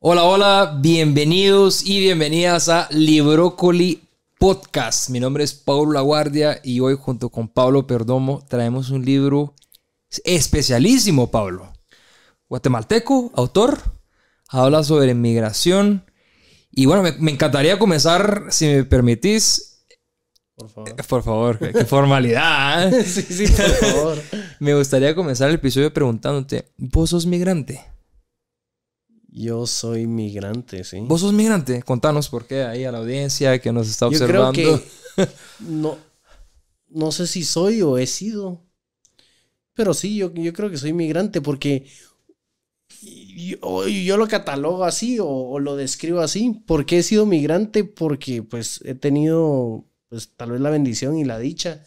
Hola, hola, bienvenidos y bienvenidas a Librócoli Podcast. Mi nombre es Pablo Laguardia y hoy junto con Pablo Perdomo traemos un libro especialísimo, Pablo. Guatemalteco, autor, habla sobre migración. Y bueno, me, encantaría comenzar, si me permitís. Por favor. Eh, por favor, qué, formalidad. ¿eh? sí, sí, por favor. me gustaría comenzar el episodio preguntándote, ¿vos sos migrante? Yo soy migrante, sí. ¿Vos sos migrante? Contanos por qué ahí a la audiencia que nos está observando. Yo creo que no, no sé si soy o he sido. Pero sí, yo, yo creo que soy migrante porque yo, yo lo catalogo así o, lo describo así. ¿Por qué he sido migrante? Porque pues he tenido pues tal vez la bendición y la dicha.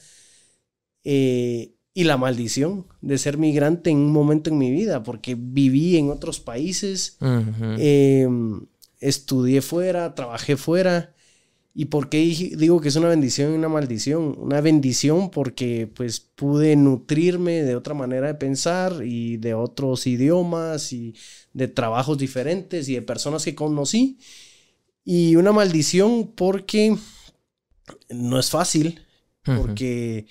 Eh, y la maldición de ser migrante en un momento en mi vida, porque viví en otros países, em, estudié fuera, trabajé fuera. ¿Y por qué digo que es una bendición y una maldición? Una bendición porque pues pude nutrirme de otra manera de pensar y de otros idiomas y de trabajos diferentes y de personas que conocí. Y una maldición porque no es fácil, porque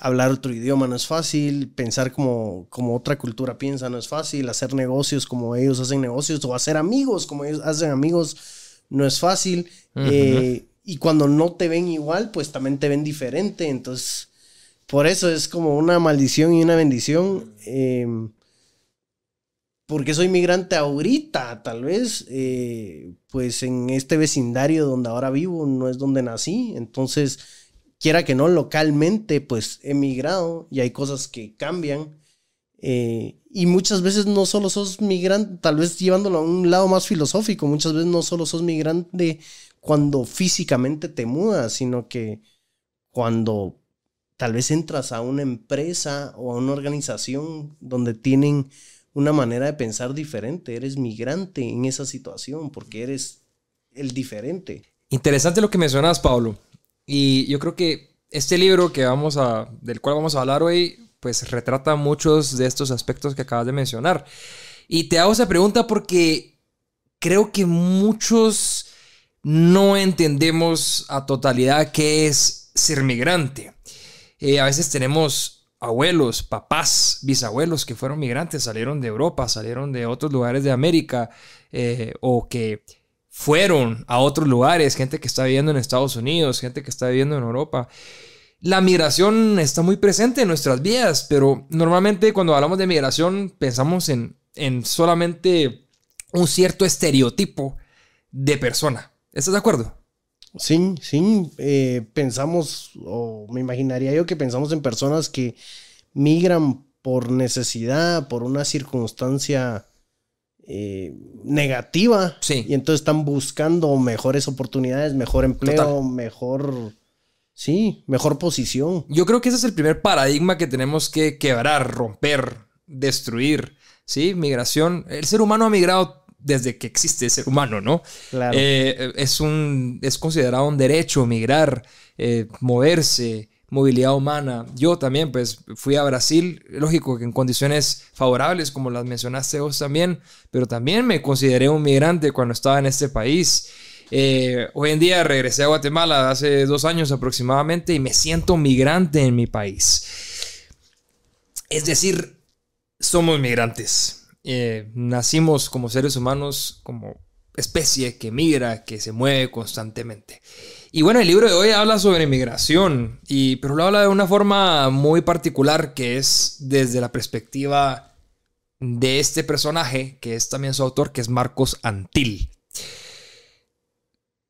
hablar otro idioma no es fácil, pensar como, como otra cultura piensa no es fácil, hacer negocios como ellos hacen negocios o hacer amigos como ellos hacen amigos no es fácil. Eh, y cuando no te ven igual, pues también te ven diferente. Entonces, por eso es como una maldición y una bendición. Em, porque soy migrante ahorita, tal vez, eh, pues en este vecindario donde ahora vivo no es donde nací. Entonces, quiera que no, localmente, pues he migrado y hay cosas que cambian. Eh, y muchas veces no solo sos migrante, tal vez llevándolo a un lado más filosófico, muchas veces no solo sos migrante cuando físicamente te mudas, sino que cuando tal vez entras a una empresa o a una organización donde tienen una manera de pensar diferente, eres migrante en esa situación porque eres el diferente. Interesante lo que mencionas, Pablo. Y yo creo que este libro que vamos a, del cual vamos a hablar hoy, pues retrata muchos de estos aspectos que acabas de mencionar. Y te hago esa pregunta porque creo que muchos no entendemos a totalidad qué es ser migrante. Eh, a veces tenemos abuelos, papás, bisabuelos que fueron migrantes, salieron de Europa, salieron de otros lugares de América, eh, o que fueron a otros lugares, gente que está viviendo en Estados Unidos, gente que está viviendo en Europa. La migración está muy presente en nuestras vidas, pero normalmente cuando hablamos de migración pensamos en, en solamente un cierto estereotipo de persona. ¿Estás de acuerdo? Sí, sí, eh, pensamos, o me imaginaría yo que pensamos en personas que migran por necesidad, por una circunstancia eh, negativa. Sí. Y entonces están buscando mejores oportunidades, mejor empleo, mejor. Sí, mejor posición. Yo creo que ese es el primer paradigma que tenemos que quebrar, romper, destruir. Sí, migración. El ser humano ha migrado desde que existe el ser humano, ¿no? Claro. Eh, es, un, es considerado un derecho migrar, eh, moverse, movilidad humana. Yo también, pues, fui a Brasil, lógico que en condiciones favorables, como las mencionaste vos también, pero también me consideré un migrante cuando estaba en este país. Eh, hoy en día regresé a Guatemala hace dos años aproximadamente y me siento migrante en mi país. Es decir, somos migrantes. Eh, nacimos como seres humanos, como especie que migra, que se mueve constantemente. Y bueno, el libro de hoy habla sobre migración, y, pero lo habla de una forma muy particular, que es desde la perspectiva de este personaje, que es también su autor, que es Marcos Antil.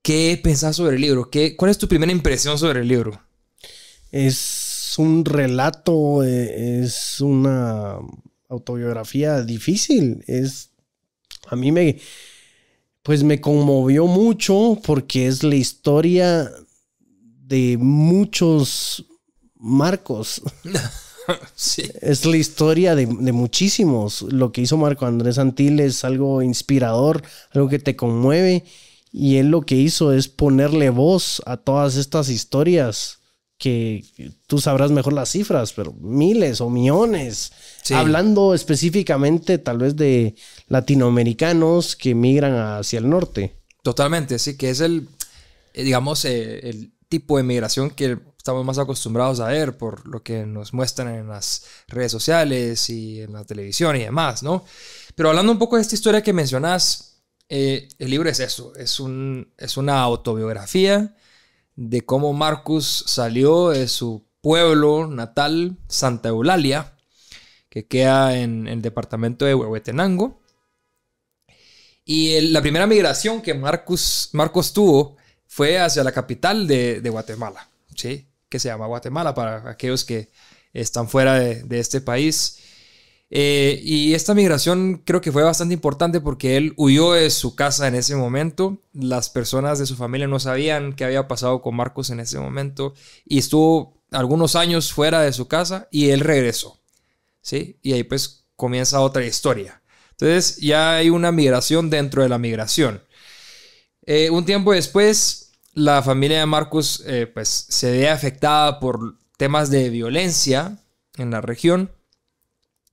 ¿Qué pensás sobre el libro? ¿Qué, ¿Cuál es tu primera impresión sobre el libro? Es un relato, eh, es una autobiografía difícil. Es. A mí me pues me conmovió mucho porque es la historia de muchos Marcos. sí. Es la historia de, muchísimos. Lo que hizo Marco Andrés Antil es algo inspirador, algo que te conmueve. Y él lo que hizo es ponerle voz a todas estas historias que tú sabrás mejor las cifras, pero miles o millones. Hablando específicamente tal vez de latinoamericanos que migran hacia el norte. Totalmente, sí, que es el, eh, digamos, eh, el tipo de migración que estamos más acostumbrados a ver por lo que nos muestran en las redes sociales y en la televisión y demás, ¿no? Pero hablando un poco de esta historia que mencionas, eh, el libro es eso, es, un, es una autobiografía de cómo Marcus salió de su pueblo natal, Santa Eulalia, que queda en el departamento de Huehuetenango. Y la primera migración que Marcus, Marcos tuvo fue hacia la capital de, Guatemala, ¿sí? que se llama Guatemala para aquellos que están fuera de, de este país. Eh, y esta migración creo que fue bastante importante porque él huyó de su casa en ese momento. Las personas de su familia no sabían qué había pasado con Marcos en ese momento y estuvo algunos años fuera de su casa y él regresó. ¿Sí? Y ahí pues comienza otra historia. Entonces ya hay una migración dentro de la migración. Eh, un tiempo después, la familia de Marcos eh, pues se ve afectada por temas de violencia en la región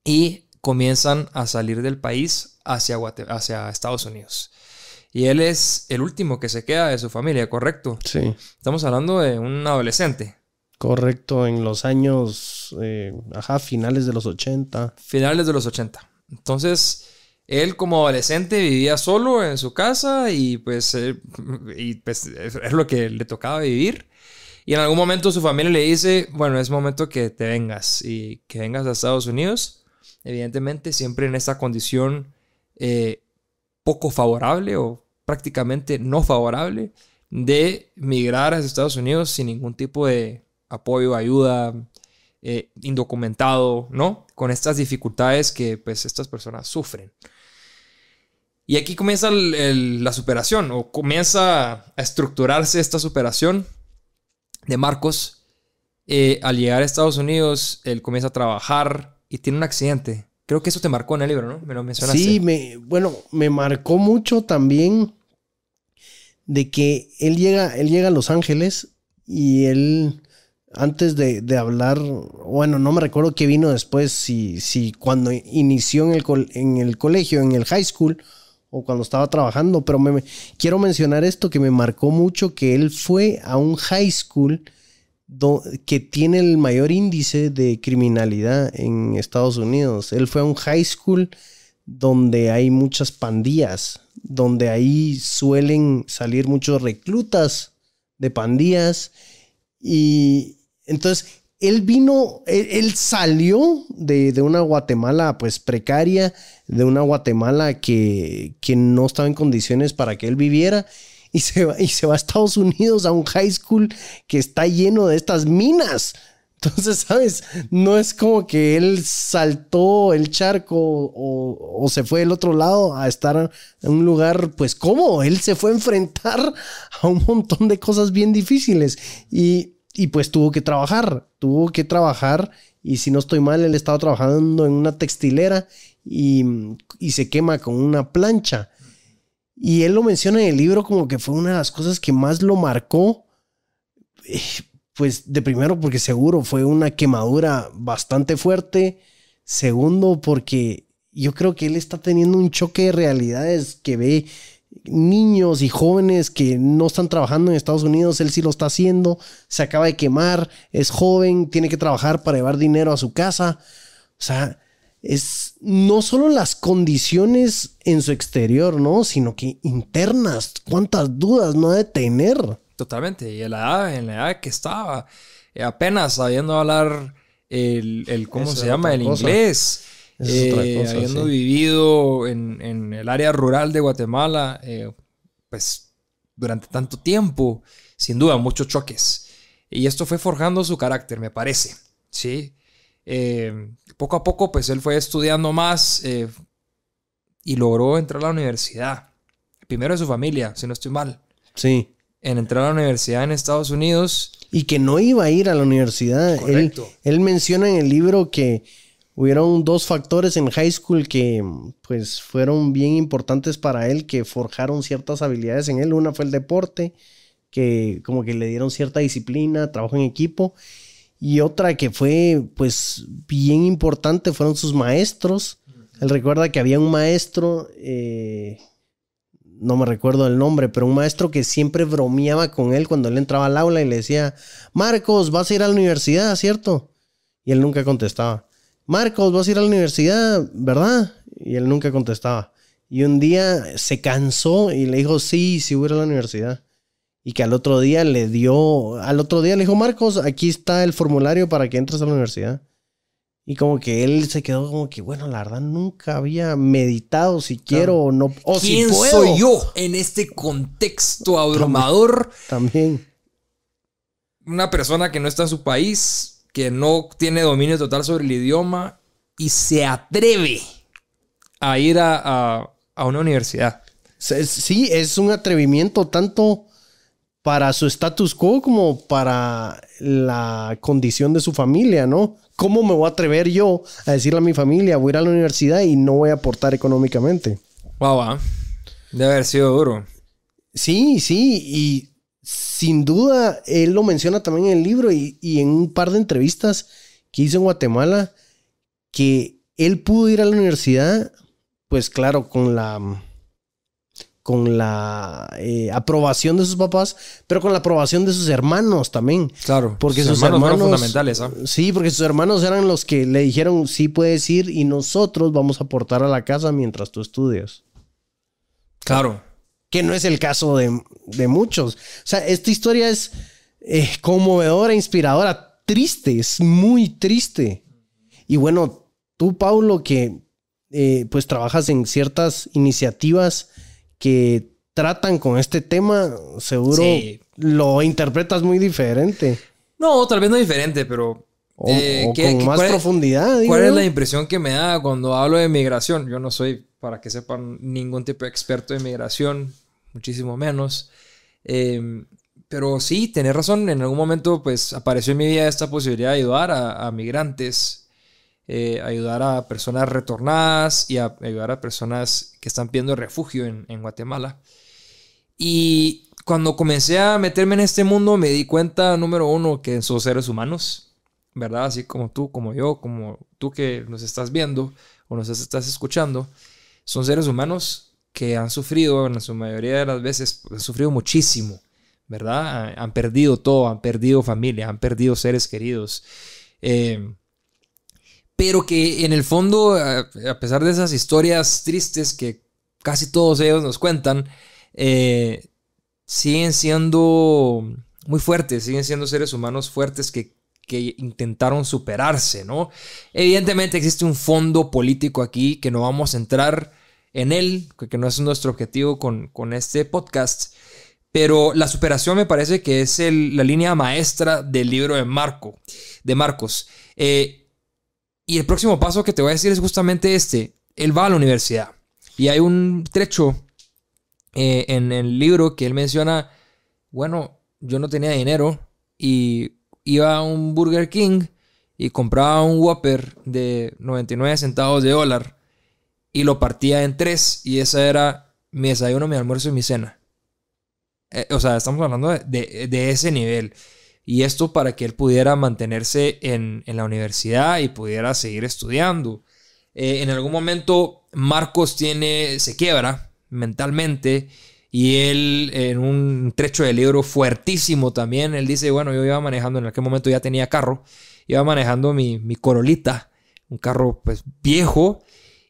y comienzan a salir del país hacia, hacia Estados Unidos. Y él es el último que se queda de su familia, ¿correcto? Sí. Estamos hablando de un adolescente. Correcto, en los años, eh, ajá, finales de los 80. Finales de los 80. Entonces, él como adolescente vivía solo en su casa y pues, eh, y pues es lo que le tocaba vivir. Y en algún momento su familia le dice, bueno, es momento que te vengas y que vengas a Estados Unidos evidentemente siempre en esta condición eh, poco favorable o prácticamente no favorable de migrar a Estados Unidos sin ningún tipo de apoyo, ayuda, eh, indocumentado, ¿no? Con estas dificultades que pues estas personas sufren. Y aquí comienza la superación o comienza a estructurarse esta superación de Marcos. Eh, al llegar a Estados Unidos, él comienza a trabajar y tiene un accidente. Creo que eso te marcó en el libro, ¿no? Me lo mencionaste. Sí, me, bueno, me marcó mucho también de que él llega, él llega a Los Ángeles y él, antes de, hablar, bueno, no me recuerdo qué vino después, si, si cuando inició en el, en el colegio, en el high school, o cuando estaba trabajando, pero me, quiero mencionar esto que me marcó mucho, que él fue a un high school que tiene el mayor índice de criminalidad en Estados Unidos. Él fue a un high school donde hay muchas pandillas, donde ahí suelen salir muchos reclutas de pandillas. Y entonces él vino, él, salió de, una Guatemala pues precaria, de una Guatemala que, que no estaba en condiciones para que él viviera y se, va, y se va a Estados Unidos a un high school que está lleno de estas minas. Entonces, ¿sabes? No es como que él saltó el charco o, se fue del otro lado a estar en un lugar, pues, ¿cómo? Él se fue a enfrentar a un montón de cosas bien difíciles y, y pues tuvo que trabajar, tuvo que trabajar y si no estoy mal, él estaba trabajando en una textilera y, y se quema con una plancha. Y él lo menciona en el libro como que fue una de las cosas que más lo marcó. Eh, pues de primero porque seguro fue una quemadura bastante fuerte. Segundo porque yo creo que él está teniendo un choque de realidades que ve niños y jóvenes que no están trabajando en Estados Unidos, él sí lo está haciendo, se acaba de quemar, es joven, tiene que trabajar para llevar dinero a su casa. O sea, es no solo las condiciones en su exterior, ¿no? Sino que internas. ¿Cuántas dudas no ha de tener? Totalmente. Y en la edad, en la edad que estaba, eh, apenas sabiendo hablar el, ¿cómo se llama? El inglés. Eh, habiendo vivido en, el área rural de Guatemala, eh, pues durante tanto tiempo, sin duda, muchos choques. Y esto fue forjando su carácter, me parece. Sí. Eh, poco a poco, pues él fue estudiando más eh, y logró entrar a la universidad. Primero de su familia, si no estoy mal. Sí. En entrar a la universidad en Estados Unidos. Y que no iba a ir a la universidad. Correcto. Él, menciona en el libro que hubieron dos factores en high school que pues fueron bien importantes para él, que forjaron ciertas habilidades en él. Una fue el deporte que como que le dieron cierta disciplina, trabajo en equipo. Y otra que fue pues bien importante fueron sus maestros. Él recuerda que había un maestro, eh, no me recuerdo el nombre, pero un maestro que siempre bromeaba con él cuando él entraba al aula y le decía, Marcos, vas a ir a la universidad, ¿cierto? Y él nunca contestaba. Marcos, vas a ir a la universidad, ¿verdad? Y él nunca contestaba. Y un día se cansó y le dijo, sí, sí voy a ir a la universidad. Y que al otro día le dio, al otro día le dijo, Marcos, aquí está el formulario para que entres a la universidad. Y como que él se quedó como que, bueno, la verdad nunca había meditado si quiero o no. O ¿Quién si soy yo en este contexto abrumador? También. Una persona que no está en su país, que no tiene dominio total sobre el idioma y se atreve a ir a, a una universidad. Sí, es un atrevimiento tanto para su status quo como para la condición de su familia, ¿no? ¿Cómo me voy a atrever yo a decirle a mi familia, voy a ir a la universidad y no voy a aportar económicamente? Wow, debe haber sido duro. Sí, sí, y sin duda él lo menciona también en el libro y, y en un par de entrevistas que hizo en Guatemala, que él pudo ir a la universidad, pues claro, con la con la eh, aprobación de sus papás, pero con la aprobación de sus hermanos también. Claro, porque sus, hermanos, fueron fundamentales. ¿ah? Sí, porque sus hermanos eran los que le dijeron, sí puedes ir y nosotros vamos a aportar a la casa mientras tú estudias. Claro. Que no es el caso de, de muchos. O sea, esta historia es eh, conmovedora, inspiradora, triste, es muy triste. Y bueno, tú, Paulo, que eh, pues trabajas en ciertas iniciativas que tratan con este tema, seguro lo interpretas muy diferente. No, tal vez no diferente, pero... O, eh, con más profundidad. ¿Cuál es la impresión que me da cuando hablo de migración? Yo no soy, para que sepan, ningún tipo de experto de migración, muchísimo menos. Em, pero sí, tenés razón, en algún momento pues apareció en mi vida esta posibilidad de ayudar a, migrantes, eh, ayudar a personas retornadas y a ayudar a personas que están pidiendo refugio en, Guatemala. Y cuando comencé a meterme en este mundo me di cuenta, número uno, que son seres humanos, ¿verdad? Así como tú, como yo, como tú que nos estás viendo o nos estás escuchando, son seres humanos que han sufrido, en su mayoría de las veces, han sufrido muchísimo, ¿verdad? Han perdido todo, han perdido familia, han perdido seres queridos. Eh, pero que en el fondo, a pesar de esas historias tristes que casi todos ellos nos cuentan, eh, siguen siendo muy fuertes, siguen siendo seres humanos fuertes que, intentaron superarse, ¿no? Evidentemente existe un fondo político aquí que no vamos a entrar en él, que no es nuestro objetivo con, este podcast, pero la superación me parece que es la línea maestra del libro de Marco, de Marcos. Eh, y el próximo paso que te voy a decir es justamente este. Él va a la universidad. Y hay un trecho eh, en el libro que él menciona, bueno, yo no tenía dinero y iba a un Burger King y compraba un Whopper de 99 centavos de dólar y lo partía en tres y esa era mi desayuno, mi almuerzo y mi cena. Eh, o sea, estamos hablando de, de ese nivel. Y esto para que él pudiera mantenerse en, la universidad y pudiera seguir estudiando. Eh, en algún momento Marcos tiene, se quiebra mentalmente y él en un trecho del libro fuertísimo también, él dice, bueno, yo iba manejando, en aquel momento ya tenía carro, iba manejando mi, mi Corolita, un carro pues viejo,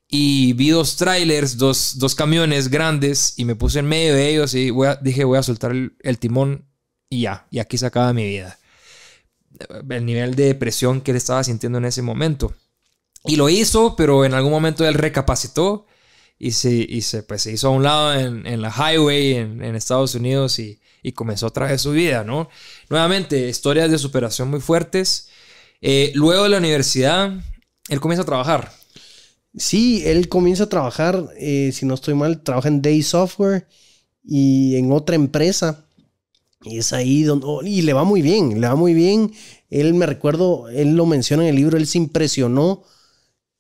y vi dos trailers, dos, dos camiones grandes, y me puse en medio de ellos y dije, voy a soltar el timón y ya, y aquí se acaba mi vida. El nivel de depresión que él estaba sintiendo en ese momento. Y lo hizo, pero en algún momento él recapacitó y se, se, pues, se hizo a un lado en, la highway en, Estados Unidos y, comenzó otra vez su vida, ¿no? Nuevamente, historias de superación muy fuertes. Eh, luego de la universidad, él comienza a trabajar. Sí, él comienza a trabajar, eh, si no estoy mal, trabaja en Day Software y en otra empresa y es ahí donde... Oh, y le va muy bien, le va muy bien. Él me recuerdo, él lo menciona en el libro, él se impresionó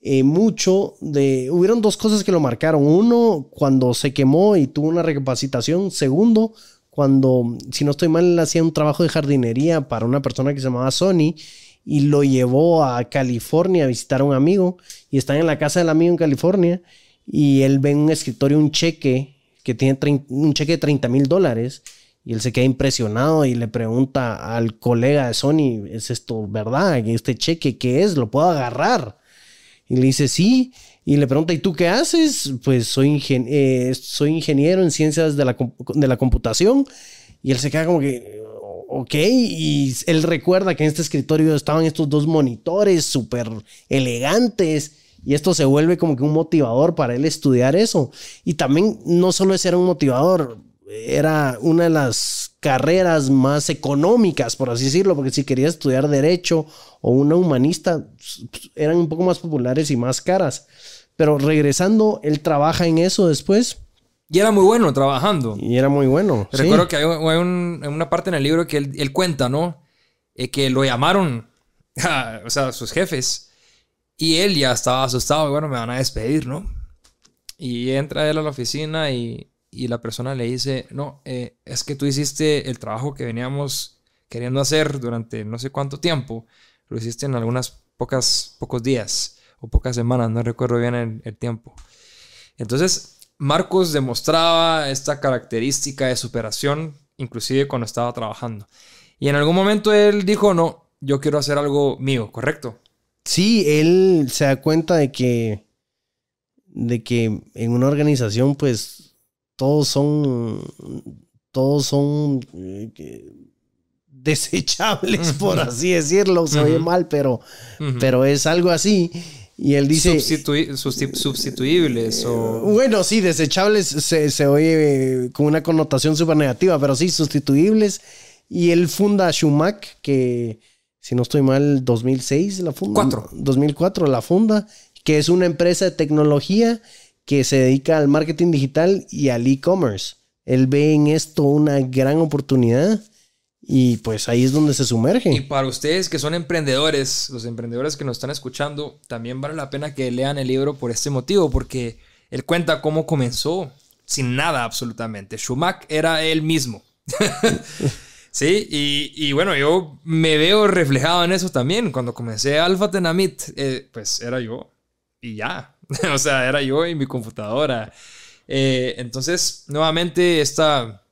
eh, mucho de... Hubieron dos cosas que lo marcaron. Uno, cuando se quemó y tuvo una recapacitación. Segundo, cuando, si no estoy mal, hacía un trabajo de jardinería para una persona que se llamaba Sony y lo llevó a California a visitar a un amigo y están en la casa del amigo en California y él ve en un escritorio un cheque que tiene un cheque de 30 mil dólares y él se queda impresionado y le pregunta al colega de Sony, ¿es esto verdad? ¿Este cheque qué es? ¿Lo puedo agarrar? Y le dice, sí. Y le pregunta, ¿y tú qué haces? Pues soy, eh, soy ingeniero en ciencias de la, de la computación. Y él se queda como que, ok. Y él recuerda que en este escritorio estaban estos dos monitores súper elegantes. Y esto se vuelve como que un motivador para él estudiar eso. Y también no solo es ser un motivador, era una de las carreras más económicas, por así decirlo, porque si querías estudiar derecho o una humanista, pues, eran un poco más populares y más caras. Pero regresando, él trabaja en eso después. Y era muy bueno trabajando. Y era muy bueno. Recuerdo que hay, una parte en el libro que él, cuenta, ¿no? Eh, que lo llamaron, o sea, sus jefes. Y él ya estaba asustado, bueno, me van a despedir, ¿no? Y entra él a la oficina y y la persona le dice, no, eh, es que tú hiciste el trabajo que veníamos queriendo hacer durante no sé cuánto tiempo, lo hiciste en algunas pocas, pocos días o pocas semanas, no recuerdo bien el, tiempo. Entonces, Marcos demostraba esta característica de superación, inclusive cuando estaba trabajando. Y en algún momento él dijo, no, yo quiero hacer algo mío, ¿correcto? Sí, él se da cuenta de que, de que en una organización, pues todos son, todos son eh, desechables, por así decirlo. Se oye mal, pero, pero es algo así. Y él dice... sustituibles o... Bueno, sí, desechables se, se oye con una connotación súper negativa, pero sí, sustituibles. Y él funda Schumacher, que si no estoy mal, 2006 la funda. 4. 2004 la funda, que es una empresa de tecnología que se dedica al marketing digital y al e-commerce. Él ve en esto una gran oportunidad y pues ahí es donde se sumerge. Y para ustedes que son emprendedores, los emprendedores que nos están escuchando, también vale la pena que lean el libro por este motivo, porque él cuenta cómo comenzó sin nada absolutamente. Schumacher era él mismo. sí, y, bueno, yo me veo reflejado en eso también. Cuando comencé Alpha Tenamit, eh, pues era yo y ya. o sea, era yo y mi computadora. Eh, entonces, nuevamente, esta,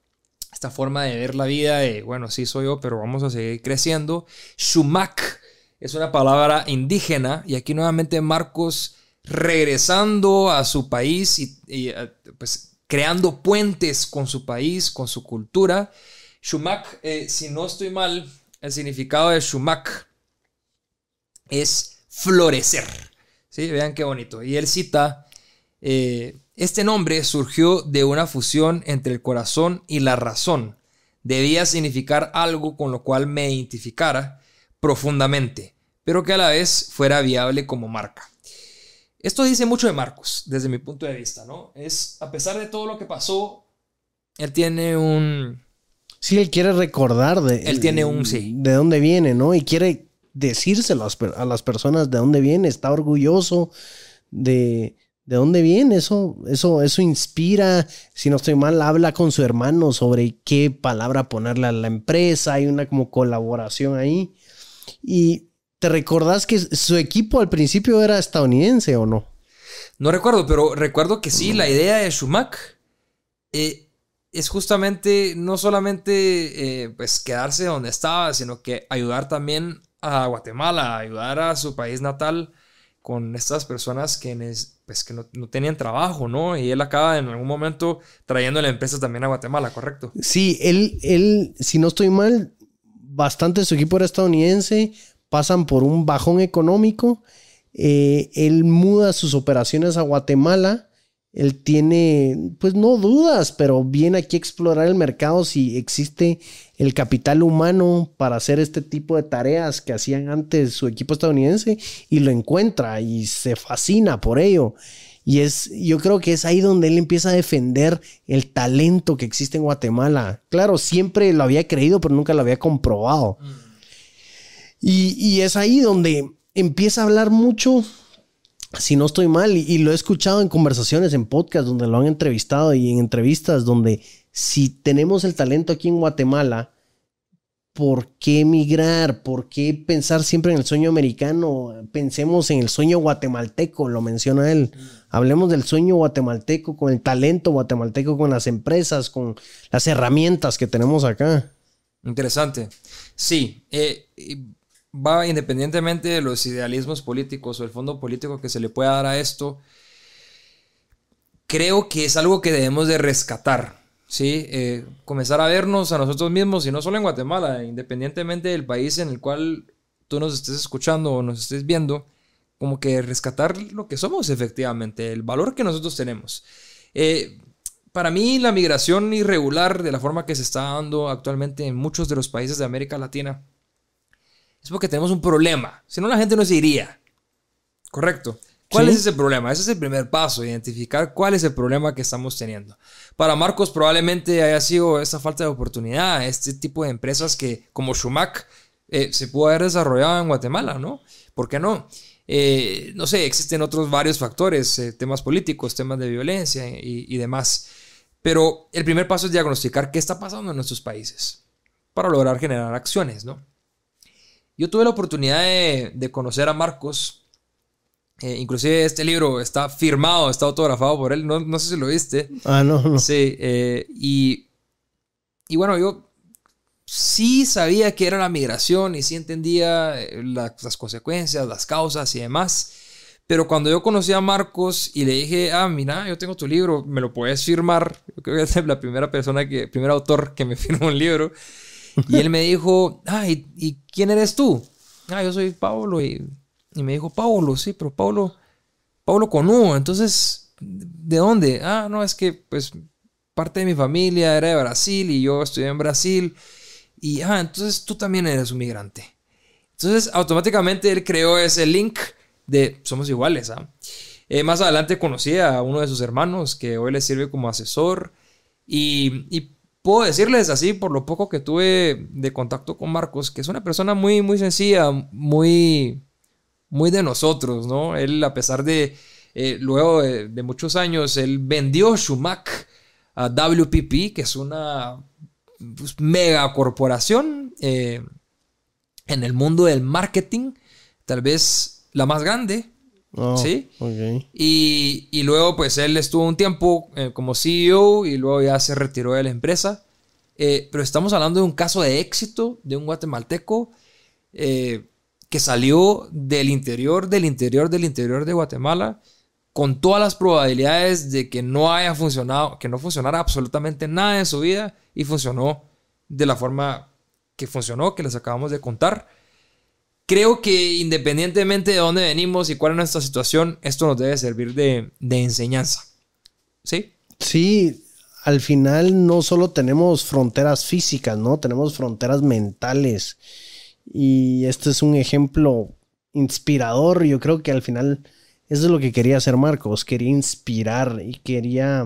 esta forma de ver la vida de, bueno, sí soy yo, pero vamos a seguir creciendo. Shumak es una palabra indígena y aquí nuevamente Marcos regresando a su país y, eh, pues creando puentes con su país, con su cultura. Shumak, eh, si no estoy mal, el significado de Shumak es florecer. ¿Sí? Vean qué bonito. Y él cita, eh, este nombre surgió de una fusión entre el corazón y la razón. Debía significar algo con lo cual me identificara profundamente, pero que a la vez fuera viable como marca. Esto dice mucho de Marcos, desde mi punto de vista, ¿no? Es, a pesar de todo lo que pasó, él tiene un... Sí, él quiere recordar de... Él tiene un... Sí. De dónde viene, ¿no? Y quiere decírselo a las personas de dónde viene, está orgulloso de, de dónde viene, eso, eso, eso inspira, si no estoy mal, habla con su hermano sobre qué palabra ponerle a la empresa, hay una como colaboración ahí. Y te recordás que su equipo al principio era estadounidense o no? No recuerdo, pero recuerdo que sí, la idea de Schumacher eh, es justamente no solamente eh, pues quedarse donde estaba, sino que ayudar también a Guatemala, a ayudar a su país natal con estas personas que, pues, que no, tenían trabajo, ¿no? Y él acaba en algún momento trayendo la empresa también a Guatemala, ¿correcto? Sí, él, él, si no estoy mal, bastante de su equipo era estadounidense, pasan por un bajón económico, eh, él muda sus operaciones a Guatemala él tiene, pues no dudas, pero viene aquí a explorar el mercado si existe el capital humano para hacer este tipo de tareas que hacían antes su equipo estadounidense y lo encuentra y se fascina por ello. Y es, yo creo que es ahí donde él empieza a defender el talento que existe en Guatemala. Claro, siempre lo había creído, pero nunca lo había comprobado. Mm. Y, y es ahí donde empieza a hablar mucho si no estoy mal, y, lo he escuchado en conversaciones, en podcast donde lo han entrevistado y en entrevistas donde si tenemos el talento aquí en Guatemala, ¿por qué emigrar? ¿Por qué pensar siempre en el sueño americano? Pensemos en el sueño guatemalteco, lo menciona él. Hablemos del sueño guatemalteco, con el talento guatemalteco, con las empresas, con las herramientas que tenemos acá. Interesante. Sí, eh, va independientemente de los idealismos políticos o el fondo político que se le pueda dar a esto, creo que es algo que debemos de rescatar. ¿sí? Eh, comenzar a vernos a nosotros mismos y no solo en Guatemala, independientemente del país en el cual tú nos estés escuchando o nos estés viendo, como que rescatar lo que somos efectivamente, el valor que nosotros tenemos. Eh, para mí la migración irregular de la forma que se está dando actualmente en muchos de los países de América Latina es porque tenemos un problema, si no la gente no se iría. Correcto. ¿Cuál es ese problema? Ese es el primer paso, identificar cuál es el problema que estamos teniendo. Para Marcos probablemente haya sido esa falta de oportunidad, este tipo de empresas que como Shumac eh, se pudo haber desarrollado en Guatemala, ¿no? ¿Por qué no? Eh, no sé, existen otros varios factores, eh, temas políticos, temas de violencia y, y, demás. Pero el primer paso es diagnosticar qué está pasando en nuestros países para lograr generar acciones, ¿no? Yo tuve la oportunidad de, de conocer a Marcos eh, inclusive este libro está firmado, está autografado por él. No, sé si lo viste. Ah, no, no. Sí, eh, y, y bueno, yo sí sabía que era la migración y sí entendía eh, las consecuencias, las causas y demás. Pero cuando yo conocí a Marcos y le dije, ah, mira, yo tengo tu libro, me lo puedes firmar. Yo creo que es la primera persona que, primer autor que me firmó un libro. Y él me dijo, ah, ¿y, ¿y quién eres tú? Ah, yo soy Pablo y y me dijo, Paulo, sí, pero Paulo, Paulo con U, entonces, ¿de dónde? Ah, no, es que pues parte de mi familia era de Brasil y yo estudié en Brasil. Y, ah, entonces tú también eres un migrante. Entonces, automáticamente él creó ese link de somos iguales. ¿ah? Eh, más adelante conocí a uno de sus hermanos que hoy le sirve como asesor. Y, y, puedo decirles así, por lo poco que tuve de contacto con Marcos, que es una persona muy, muy sencilla, muy, muy de nosotros, ¿no? Él, a pesar de, eh, luego de, muchos años, él vendió Shumac a WPP, que es una pues, mega corporación eh, en el mundo del marketing, tal vez la más grande. Oh, ¿Sí? Y, luego, pues él estuvo un tiempo eh, como CEO y luego ya se retiró de la empresa. pero estamos hablando de un caso de éxito de un guatemalteco que salió del interior, del interior, del interior de Guatemala, con todas las probabilidades de que no haya funcionado, que no funcionara absolutamente nada en su vida y funcionó de la forma que funcionó, que les acabamos de contar. Creo que independientemente de dónde venimos y cuál es nuestra situación, esto nos debe servir de, de enseñanza. ¿Sí? Sí, al final no solo tenemos fronteras físicas, ¿no? Tenemos fronteras mentales. Y este es un ejemplo inspirador. Yo creo que al final eso es lo que quería hacer Marcos. Quería inspirar y quería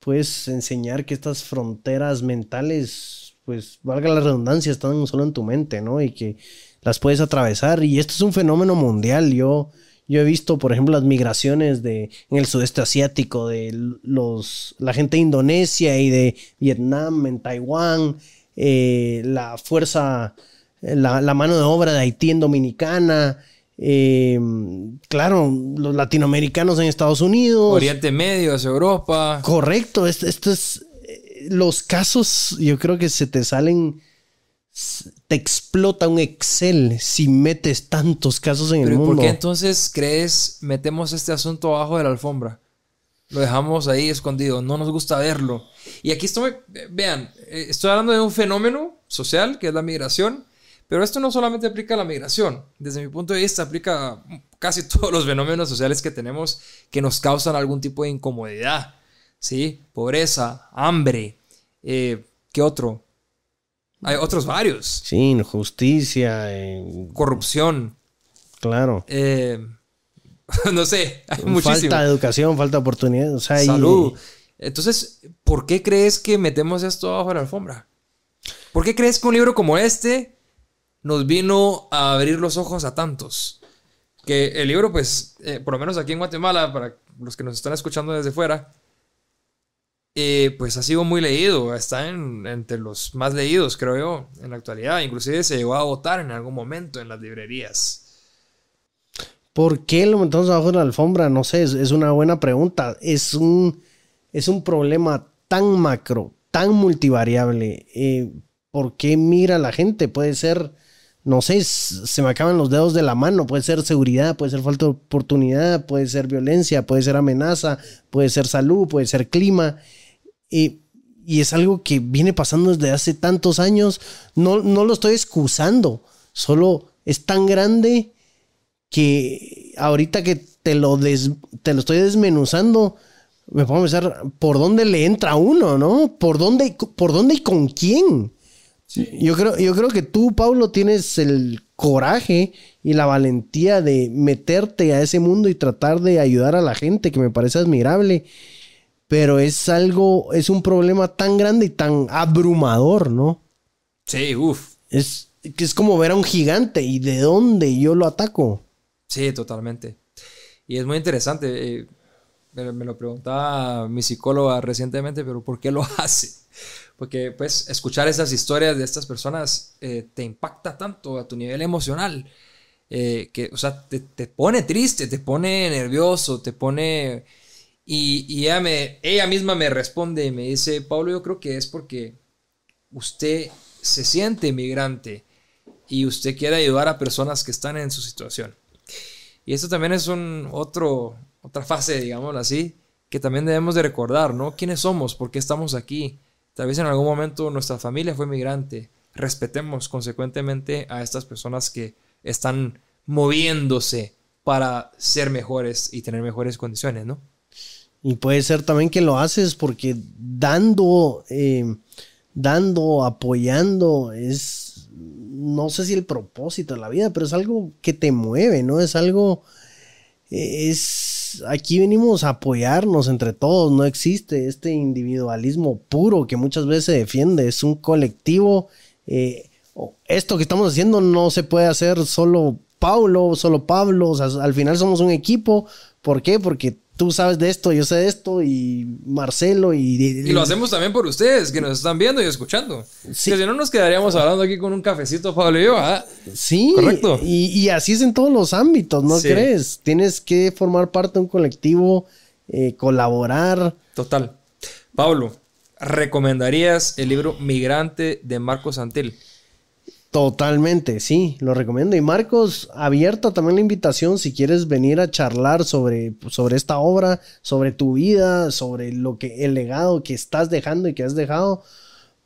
pues enseñar que estas fronteras mentales, pues valga la redundancia, están solo en tu mente, ¿no? Y que las puedes atravesar. Y esto es un fenómeno mundial. Yo, yo he visto, por ejemplo, las migraciones de, en el sudeste asiático de los, la gente de Indonesia y de Vietnam, en Taiwán, eh, la fuerza la, mano de obra de Haití en Dominicana. Eh, claro, los latinoamericanos en Estados Unidos. Oriente Medio, hacia Europa. Correcto, esto, es. Eh, los casos, yo creo que se te salen. Te explota un Excel si metes tantos casos en el mundo. ¿Por qué entonces crees metemos este asunto abajo de la alfombra? Lo dejamos ahí escondido, no nos gusta verlo. Y aquí estoy, vean, eh, estoy hablando de un fenómeno social que es la migración pero esto no solamente aplica a la migración, desde mi punto de vista aplica a casi todos los fenómenos sociales que tenemos que nos causan algún tipo de incomodidad, ¿sí? Pobreza, hambre, eh, ¿qué otro? Hay otros varios. Sí, injusticia. Eh, corrupción. Claro. Eh, no sé, hay Falta de educación, falta de oportunidad. Salud. Entonces, ¿por qué crees que metemos esto bajo la alfombra? ¿Por qué crees que un libro como este nos vino a abrir los ojos a tantos. Que el libro, pues, eh, por lo menos aquí en Guatemala, para los que nos están escuchando desde fuera, eh, pues ha sido muy leído, está entre los más leídos, creo yo, en la actualidad. Inclusive se llegó a votar en algún momento en las librerías. ¿Por qué lo metemos abajo de la alfombra? No sé, es, una buena pregunta. Es un, es un problema tan macro, tan multivariable. Eh, ¿Por qué mira la gente? Puede ser, no sé, se me acaban los dedos de la mano. Puede ser seguridad, puede ser falta de oportunidad, puede ser violencia, puede ser amenaza, puede ser salud, puede ser clima. Y es algo que viene pasando desde hace tantos años. No, no lo estoy excusando, solo es tan grande que ahorita que te lo, te lo estoy desmenuzando, me pongo a pensar por dónde le entra uno, ¿no? ¿Por dónde, por dónde y con quién? Yo, creo, yo creo que tú, Pablo, tienes el coraje y la valentía de meterte a ese mundo y tratar de ayudar a la gente, que me parece admirable. Pero es algo, es un problema tan grande y tan abrumador, ¿no? Sí, uff. Es, es como ver a un gigante y de dónde yo lo ataco. Sí, totalmente. Y es muy interesante. Eh, me, lo preguntaba mi psicóloga recientemente, pero ¿por qué lo hace? Porque pues escuchar esas historias de estas personas eh, te impacta tanto a tu nivel emocional. Eh, que, o sea, te, pone triste, te pone nervioso, te pone... Y, ella, ella misma me responde y me dice, Pablo, yo creo que es porque usted se siente migrante y usted quiere ayudar a personas que están en su situación. Y esto también es un otro, otra fase, digámoslo así, que también debemos de recordar, ¿no? ¿Quiénes somos? ¿Por qué estamos aquí? Tal vez en algún momento nuestra familia fue migrante. Respetemos consecuentemente a estas personas que están moviéndose para ser mejores y tener mejores condiciones, ¿no? Y puede ser también que lo haces porque dando, eh, dando, apoyando, es no sé si el propósito de la vida, pero es algo que te mueve, ¿no? Es algo, es, aquí venimos a apoyarnos entre todos, no existe este individualismo puro que muchas veces se defiende, es un colectivo, eh, esto que estamos haciendo no se puede hacer solo Paulo, solo Pablo, al final somos un equipo, ¿por qué? Porque tú sabes de esto, yo sé de esto, y Marcelo, y... Y, lo hacemos también por ustedes, que nos están viendo y escuchando. Sí. Que si no nos quedaríamos hablando aquí con un cafecito, Pablo y yo, ¿ah? Sí. Correcto. Y, así es en todos los ámbitos, ¿no crees? Tienes que formar parte de un colectivo, eh, colaborar. Total. Pablo, ¿recomendarías el libro Migrante de Marcos Santil? Totalmente, sí, lo recomiendo. Y Marcos, abierta también la invitación si quieres venir a charlar sobre, sobre esta obra, sobre tu vida, sobre lo que el legado que estás dejando y que has dejado,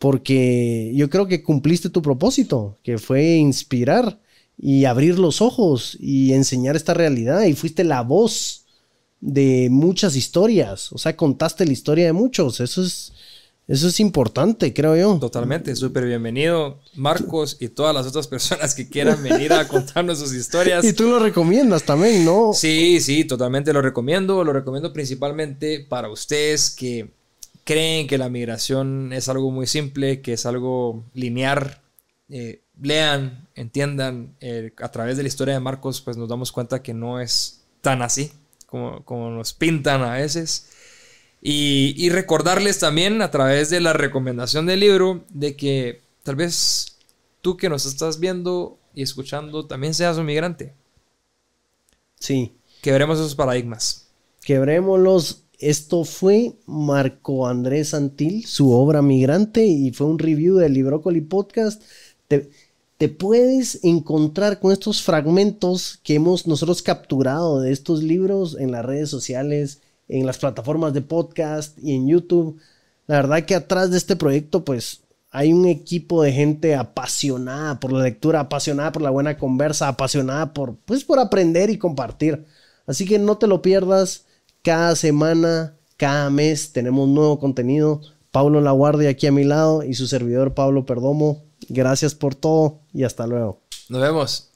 porque yo creo que cumpliste tu propósito, que fue inspirar y abrir los ojos y enseñar esta realidad y fuiste la voz de muchas historias, o sea, contaste la historia de muchos, eso es eso es importante, creo yo. Totalmente, súper bienvenido, Marcos y todas las otras personas que quieran venir a contarnos sus historias. Y tú lo recomiendas también, ¿no? Sí, sí, totalmente lo recomiendo. Lo recomiendo principalmente para ustedes que creen que la migración es algo muy simple, que es algo lineal. Eh, lean, entiendan, eh, a través de la historia de Marcos, pues nos damos cuenta que no es tan así como, como nos pintan a veces. Y, recordarles también a través de la recomendación del libro de que tal vez tú que nos estás viendo y escuchando también seas un migrante. Sí. Quebremos esos paradigmas. Quebrémoslos. Esto fue Marco Andrés Santil, su obra Migrante, y fue un review del Librócoli Podcast. Te, te puedes encontrar con estos fragmentos que hemos nosotros capturado de estos libros en las redes sociales, en las plataformas de podcast y en YouTube. La verdad que atrás de este proyecto pues hay un equipo de gente apasionada por la lectura, apasionada por la buena conversa, apasionada por pues por aprender y compartir. Así que no te lo pierdas. Cada semana, cada mes tenemos nuevo contenido. Pablo Laguardia aquí a mi lado y su servidor Pablo Perdomo. Gracias por todo y hasta luego. Nos vemos.